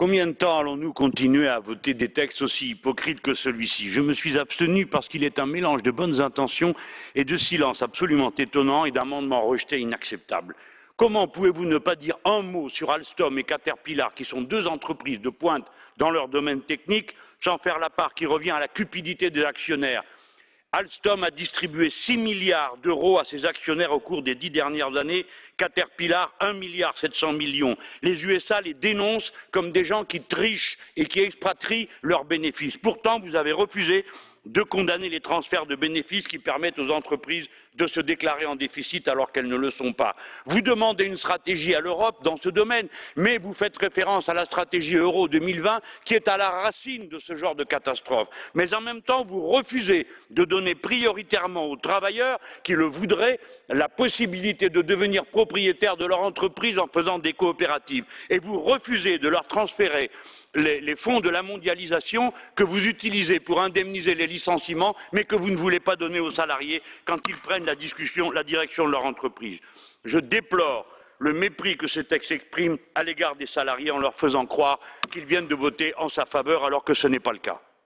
Combien de temps allons-nous continuer à voter des textes aussi hypocrites que celui-ci? Je me suis abstenu parce qu'il est un mélange de bonnes intentions et de silence absolument étonnant et d'amendements rejetés inacceptables. Comment pouvez-vous ne pas dire un mot sur Alstom et Caterpillar, qui sont deux entreprises de pointe dans leur domaine technique, sans faire la part qui revient à la cupidité des actionnaires? Alstom a distribué six milliards d'euros à ses actionnaires au cours des dix dernières années, Caterpillar un milliard sept cents millions. Les USA les dénoncent comme des gens qui trichent et qui expatrient leurs bénéfices. Pourtant, vous avez refusé de condamner les transferts de bénéfices qui permettent aux entreprises de se déclarer en déficit alors qu'elles ne le sont pas. Vous demandez une stratégie à l'Europe dans ce domaine, mais vous faites référence à la stratégie Euro 2020 qui est à la racine de ce genre de catastrophe. Mais en même temps, vous refusez de donner prioritairement aux travailleurs qui le voudraient la possibilité de devenir propriétaires de leur entreprise en faisant des coopératives. Et vous refusez de leur transférer les, fonds de la mondialisation que vous utilisez pour indemniser les licenciements, mais que vous ne voulez pas donner aux salariés quand ils prennent la, discussion, la direction de leur entreprise. Je déplore le mépris que ce texte exprime à l'égard des salariés en leur faisant croire qu'ils viennent de voter en sa faveur alors que ce n'est pas le cas.